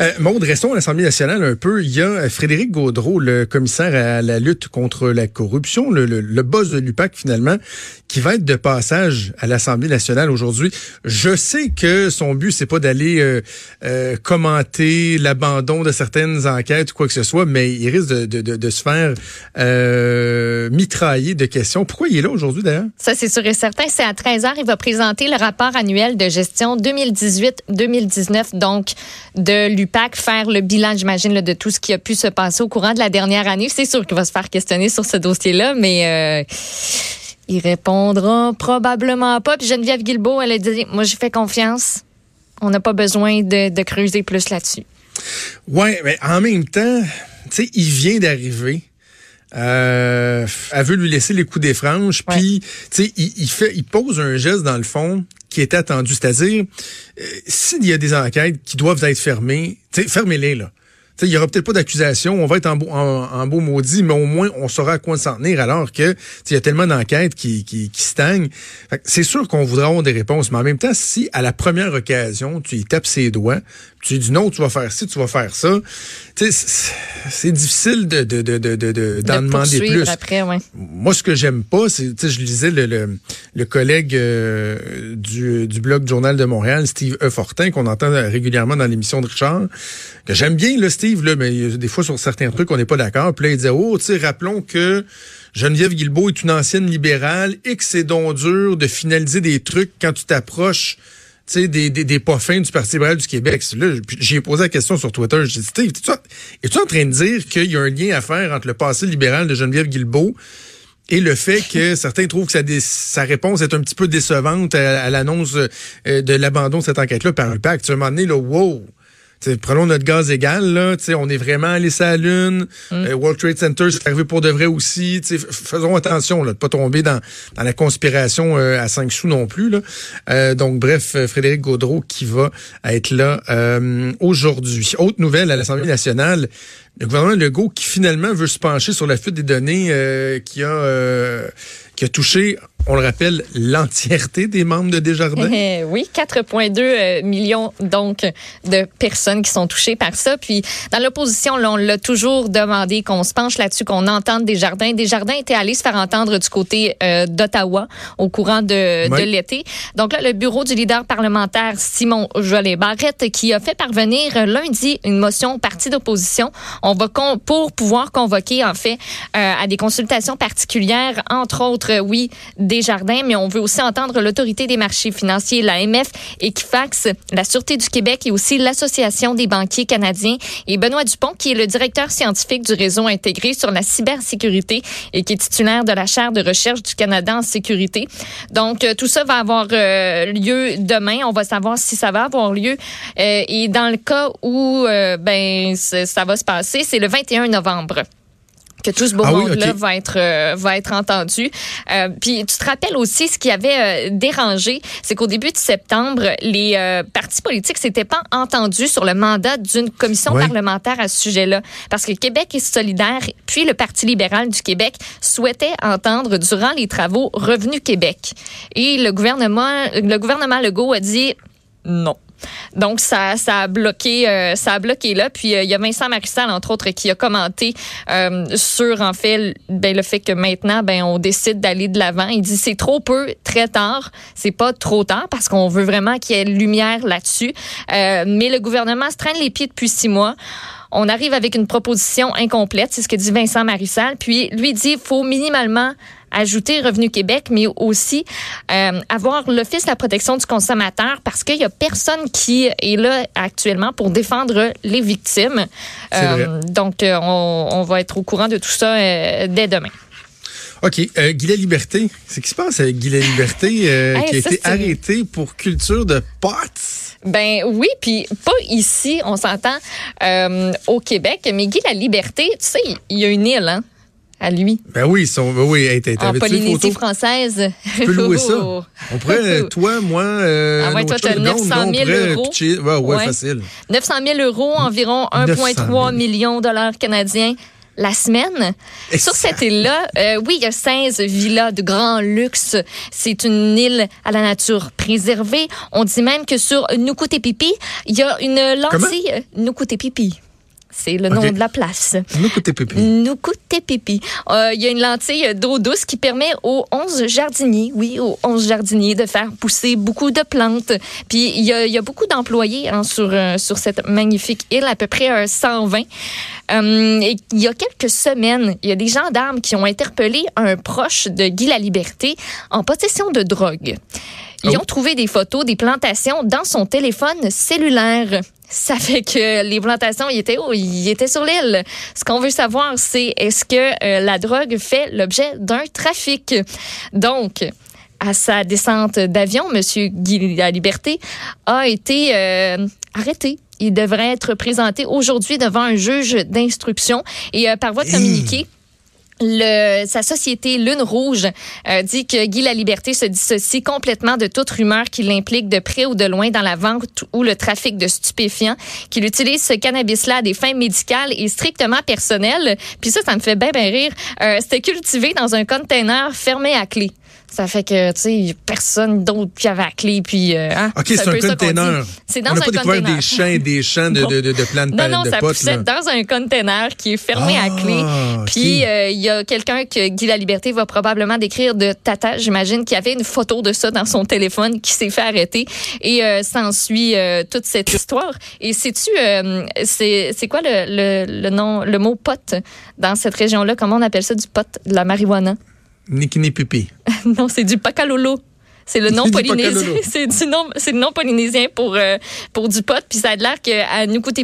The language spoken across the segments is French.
Euh, Maud, restons à l'Assemblée nationale un peu. Il y a euh, Frédéric Gaudreau, le commissaire à la lutte contre la corruption, le, le, boss de l'UPAC finalement, qui va être de passage à l'Assemblée nationale aujourd'hui. Je sais que son but, c'est pas d'aller euh, euh, commenter l'abandon de certaines enquêtes ou quoi que ce soit, mais il risque de, de, de, de se faire euh, mitrailler de questions. Pourquoi il est là aujourd'hui d'ailleurs? Ça, c'est sûr et certain. C'est à 13h. Il va présenter le rapport annuel de gestion 2018-2019, donc de l'UPAC faire le bilan, j'imagine, de tout ce qui a pu se passer au courant de la dernière année. C'est sûr qu'il va se faire questionner sur ce dossier-là, mais euh, il répondra probablement pas. Puis Geneviève Guilbeault, elle a dit, moi, j'ai fait confiance. On n'a pas besoin de, de creuser plus là-dessus. Ouais, mais en même temps, tu sais, il vient d'arriver. Euh, elle veut lui laisser les coups des franges, puis tu sais, il, il fait, il pose un geste dans le fond qui était attendu, c'est-à-dire euh, s'il y a des enquêtes qui doivent être fermées, fermez-les là. Il y aura peut-être pas d'accusation, on va être en beau, en, en beau maudit, mais au moins on saura à quoi s'en tenir alors que il y a tellement d'enquêtes qui, qui, qui stagnent. C'est sûr qu'on voudra avoir des réponses, mais en même temps, si à la première occasion, tu y tapes ses doigts, tu dis non, tu vas faire ci, tu vas faire ça, c'est- difficile de, de, de, de, de, de- d'en de demander plus. après, ouais. Moi, ce que j'aime pas, c'est, je lisais le, le, le collègue euh, du, du blog Journal de Montréal, Steve E. Fortin, qu'on entend régulièrement dans l'émission de Richard, que j'aime bien, le Steve, mais a des fois, sur certains trucs, on n'est pas d'accord. Puis là, il disait, oh, tu rappelons que Geneviève Guilbeault est une ancienne libérale et que c'est donc dur de finaliser des trucs quand tu t'approches des, des, pas fins du Parti libéral du Québec. Là, j'ai posé la question sur Twitter. J'ai dit, Steve, es-tu en- train de dire qu'il y a un lien à faire entre le passé libéral de Geneviève Guilbeault et le fait que certains trouvent que sa, réponse est un petit peu décevante à, l'annonce euh, de l'abandon de cette enquête-là par le PAC. Tu sais, à un moment donné, là, wow! Tu sais, prenons notre gaz égal, là. tu sais, On est vraiment allé sur la Lune. Euh, World Trade Center, c'est arrivé pour de vrai aussi. tu sais, f- Faisons attention là, de pas tomber dans, dans la conspiration euh, à cinq sous non plus. Là. Euh, donc, bref, euh, Frédéric Gaudreau qui va être là euh, aujourd'hui. Autre nouvelle à l'Assemblée nationale, le gouvernement Legault qui finalement veut se pencher sur la fuite des données euh, qui a euh, qui a touché, on le rappelle, l'entièreté des membres de Desjardins. Eh oui, 4,2 euh, millions donc de personnes qui sont touchées par ça. Puis dans l'opposition, on l'a toujours demandé qu'on se penche là-dessus, qu'on entende Desjardins. Desjardins était allé se faire entendre du côté euh, d'Ottawa au courant de, Oui. de l'été. Donc là, le bureau du leader parlementaire Simon Jolet Barrette qui a fait parvenir euh, lundi une motion au parti d'opposition. On va con- pour pouvoir convoquer en fait euh, à des consultations particulières, entre autres, oui, Desjardins, mais on veut aussi entendre l'autorité des marchés financiers, l'AMF, Equifax, la Sûreté du Québec et aussi l'Association des banquiers canadiens et Benoît Dupont, qui est le directeur scientifique du réseau intégré sur la cybersécurité et qui est titulaire de la chaire de recherche du Canada en sécurité. Donc, euh, tout ça va avoir euh, lieu demain. On va savoir si ça va avoir lieu. Euh, et dans le cas où ben ça va se passer, c'est le 21 novembre que tout ce beau Ah oui, monde-là ok. va être euh, va être entendu. Euh, puis tu te rappelles aussi ce qui avait euh, dérangé, c'est qu'au début de septembre, les partis politiques s'étaient pas entendus sur le mandat d'une commission Oui. parlementaire à ce sujet-là, parce que Québec est solidaire, puis le Parti libéral du Québec souhaitait entendre durant les travaux Revenu Québec, et le gouvernement le gouvernement Legault a dit non. Donc ça, ça a bloqué, euh, ça a là. Puis euh, il y a Vincent Marissal entre autres qui a commenté euh, sur en fait ben, le fait que maintenant ben on décide d'aller de l'avant. Il dit c'est trop peu, très tard. C'est pas trop tard parce qu'on veut vraiment qu'il y ait lumière là-dessus. Mais le gouvernement se traîne les pieds depuis six mois. On arrive avec une proposition incomplète, c'est ce que dit Vincent Marissal. Puis lui dit faut minimalement ajouter Revenu Québec, mais aussi euh, avoir l'Office de la protection du consommateur parce qu'il y a personne qui est là actuellement pour défendre les victimes. Vrai. donc, euh, on, on va être au courant de tout ça euh, dès demain. OK. Euh, Guy Liberté. C'est qui se passe avec Guy Liberté euh, Hey, qui a ça, été arrêté pour culture de potes? Ben oui, puis pas ici, on s'entend euh, au Québec, mais Guy la Liberté, tu sais, il y a une île, hein, à lui, Ben oui, son, ben oui, hey, en Polynésie française. Tu peux louer ça. Oh. On pourrait, euh, toi, moi, euh, Ah ouais, toi, blonde, 900 000 on pourrait euros. pitcher- Ouais, ouais, Ouais. facile. 900 000 euros, environ 1,3 900 000. millions de dollars canadiens la semaine. Et Sur cette île-là, euh, oui, il y a 16 villas de grand luxe. C'est une île à la nature préservée. On dit même que sur Nukutepipi, il y a une lentille. Nukutepipi. C'est le nom de la place. Nous, côté pépi. Nukutepipi. Euh, Il y a une lentille d'eau douce qui permet aux 11 jardiniers, oui, aux 11 jardiniers de faire pousser beaucoup de plantes. Puis il y a, il y a beaucoup d'employés hein, sur, euh, sur cette magnifique île, à peu près euh, 120. Euh, et il y a quelques semaines, il y a des gendarmes qui ont interpellé un proche de Guy la Liberté en possession de drogue. Ils Oh. ont trouvé des photos des plantations dans son téléphone cellulaire. Ça fait que les plantations, ils étaient où? Ils étaient sur l'île. Ce qu'on veut savoir, c'est est-ce que euh, la drogue fait l'objet d'un trafic? Donc, à sa descente d'avion, M. Guy La Liberté a été euh, arrêté. Il devrait être présenté aujourd'hui devant un juge d'instruction et euh, par voie de communiqué. Le, sa société Lune Rouge euh, dit que Guy La Liberté se dissocie complètement de toute rumeur qui l'implique de près ou de loin dans la vente ou le trafic de stupéfiants, qu'il utilise ce cannabis-là à des fins médicales et strictement personnelles. Puis ça, ça me fait bien, bien rire. Euh, C'était cultivé dans un container fermé à clé. Ça fait que, tu sais, personne d'autre qui avait la clé. Puis, euh, hein, OK, c'est un un container. C'est dans On un pas découvert container. des champs et des champs de, de, de, de Non, non, de ça poussait dans un container qui est fermé à Ah, clé. ok. Puis euh, il y a quelqu'un que Guy La Liberté va probablement décrire de Tata, j'imagine, qui avait une photo de ça dans son téléphone, qui s'est fait arrêter. Et euh, s'ensuit euh, toute cette histoire. Et sais-tu, euh, c'est c'est quoi le, le, le nom, le mot pot dans cette région-là? Comment on appelle ça du pot, de la marijuana? Nikini pipi. Non, c'est du pacalolo. C'est le nom polynésien. C'est du nom, c'est le nom polynésien pour euh, pour du pot. Puis ça a l'air qu'à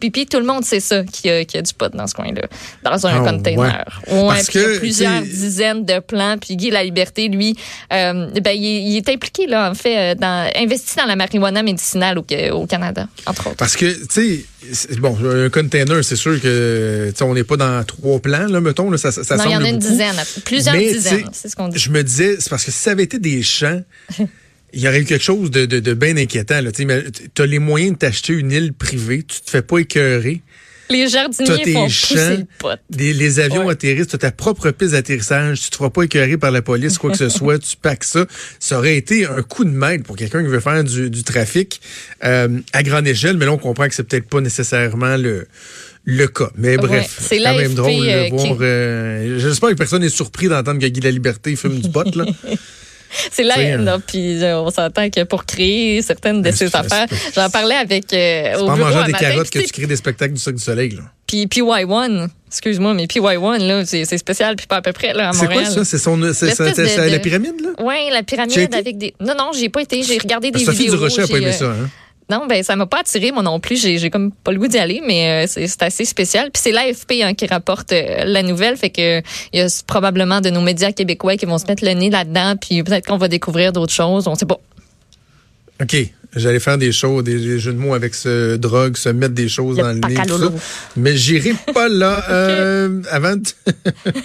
Pipi, tout le monde sait ça qu'il y, a- qu'il y a du pot dans ce coin-là, dans un Ah, container. Ouais. Parce puis il y que, a plusieurs dizaines de plants. Puis Guy La Liberté, lui, euh, ben il, est- il est impliqué là en fait, euh, dans investi dans la marijuana médicinale au, au Canada, entre autres. Parce que, tu sais, bon, un container, c'est sûr que, on n'est pas dans trois plans, là, mettons, là, ça, ça non, il y en a une beaucoup. dizaine, plusieurs Mais, dizaines. C'est ce qu'on dit. Je me disais, c'est parce que si ça avait été des champs, il y aurait eu quelque chose de, de, de bien inquiétant. Tu as les moyens de t'acheter une île privée, tu te fais pas écœurer. Les jardiniers tes font pousser champs, le pot. des- les avions Ouais. atterrissent, tu as ta propre piste d'atterrissage, tu te feras pas écœurer par la police, quoi que ce soit, tu packs ça. Ça aurait été un coup de maître pour quelqu'un qui veut faire du, du trafic euh, à grande échelle, mais là, on comprend que c'est peut-être pas nécessairement le le cas. Mais bref, c'est c'est quand même drôle de euh, qui- voir... euh, J'espère que personne n'est surpris d'entendre que Guy La Liberté fume du pot, là. C'est là, sais, là, puis euh, on s'entend que pour créer certaines de Mais ces c'est- affaires, c'est- j'en parlais avec euh, C'est au pas en bureau mangeant un des matin, carottes que tu crées des spectacles du Cirque du Soleil, là. Puis PY1, excuse-moi, mais PY1, là, c'est c'est spécial, puis pas à peu près, là, à C'est Montréal. quoi ça? C'est son, c'est- c'est- c'est la de- pyramide, là? Oui, la pyramide avec des. Non, non, j'ai pas été. J'ai regardé des Sophie vidéos. Durocher a pas aimé euh, ça, hein? Non, ben ça m'a pas attiré moi non plus. J'ai comme pas le goût d'y aller, mais euh, c'est assez spécial. Puis c'est l'AFP hein, qui rapporte euh, la nouvelle, fait que il y a probablement de nos médias québécois qui vont se mettre le nez là-dedans, puis peut-être qu'on va découvrir d'autres choses. On sait pas. OK. J'allais faire des choses, des, jeux de mots avec ce drogue, se mettre des choses Le dans le nez. tout ça. Mais j'irai pas là. Euh, avant de,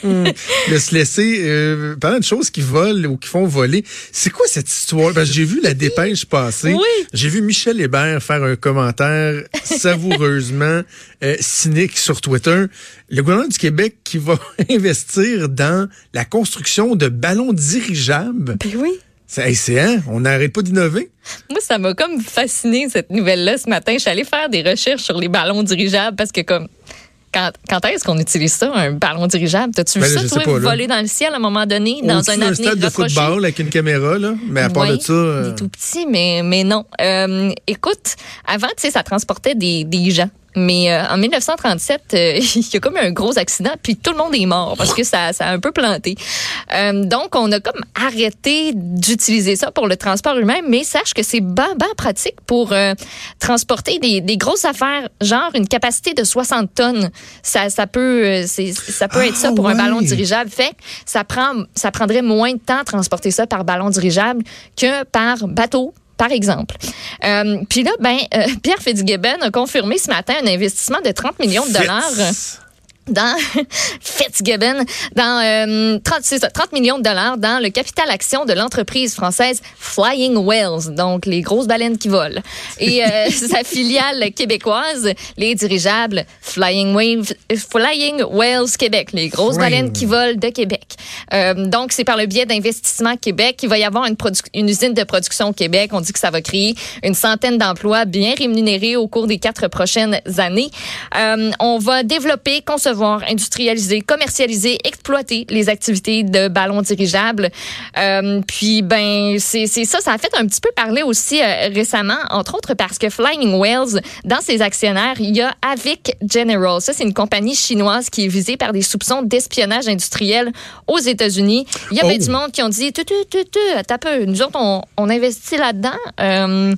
de se laisser, euh, parlant de choses qui volent ou qui font voler, c'est quoi cette histoire? Parce que j'ai vu la dépêche passer. Oui. J'ai vu Michel Hébert faire un commentaire savoureusement euh, cynique sur Twitter. Le gouvernement du Québec qui va investir dans la construction de ballons dirigeables. Ben oui. C'est hein? On n'arrête pas d'innover. Moi, ça m'a comme fasciné cette nouvelle-là ce matin. Je suis allée faire des recherches sur les ballons dirigeables parce que comme quand, quand est-ce qu'on utilise ça, un ballon dirigeable? T'as-tu Ben vu là, ça, toi, pas, voler dans le ciel à un moment donné, dans un avenir stade de rapproché? football avec une caméra, là. Mais à part Oui, de ça. euh, est tout petit, mais, mais non. Euh, écoute, avant, tu sais, ça transportait des, des gens. Mais euh, en 1937, euh, il y a comme un gros accident, puis tout le monde est mort parce que ça, ça a un peu planté. Euh, donc, on a comme arrêté d'utiliser ça pour le transport humain, mais sache que c'est ben, ben pratique pour euh, transporter des, des grosses affaires, genre une capacité de 60 tonnes. Ça, ça peut, euh, ça peut être ça Ah, pour un ouais. ballon dirigeable. Fait que ça prend, ça prendrait moins de temps à transporter ça par ballon dirigeable que par bateau. Par exemple. Euh, Puis là, ben, euh, Pierre Fitzgibbon a confirmé ce matin un investissement de 30 millions de dollars. Dans Fitzgibbon, dans euh, 30, c'est ça, 30 millions de dollars dans le capital action de l'entreprise française Flying Whales, donc les grosses baleines qui volent. Et euh, sa filiale québécoise, les dirigeables Flying Wave, Flying Whales Québec, les grosses Flying. baleines qui volent de Québec. Euh, donc c'est par le biais d'Investissement Québec qu'il va y avoir une, une usine de production au Québec. On dit que ça va créer une centaine d'emplois bien rémunérés au cours des quatre prochaines années. Euh, on va développer, concevoir, industrialiser, commercialiser, exploiter les activités de ballons dirigeables. Euh, puis, ben, c'est ça. Ça a fait un petit peu parler aussi euh, récemment, entre autres parce que Flying Whales, dans ses actionnaires, il y a Avic General. Ça, c'est une compagnie chinoise qui est visée par des soupçons d'espionnage industriel aux États-Unis. Il y a Oh. du monde qui ont dit, tu, tu, tu, tu, un peu. Nous autres, on, on investit là-dedans. Euh,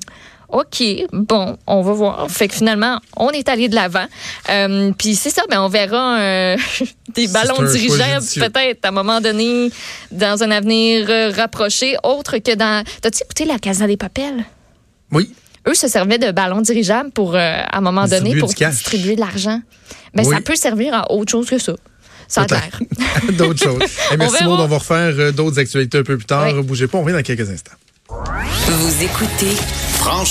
OK, bon, on va voir. Fait que finalement, on est allé de l'avant. Euh, Puis c'est ça, ben on verra euh, des ballons dirigeables peut-être à un moment donné dans un avenir euh, rapproché, autre que dans. T'as-tu écouté la Casa des Papels? Oui. Eux se servaient de ballons dirigeables pour, euh, à un moment donné, Distribuer pour du cash. distribuer de l'argent. Ben, Oui. ça peut servir à autre chose que ça. Ça a Peut-être. l'air. d'autres choses. Merci. Maud, on va refaire d'autres actualités un peu plus tard. Oui. Bougez pas, on revient dans quelques instants. Vous écoutez Franchement.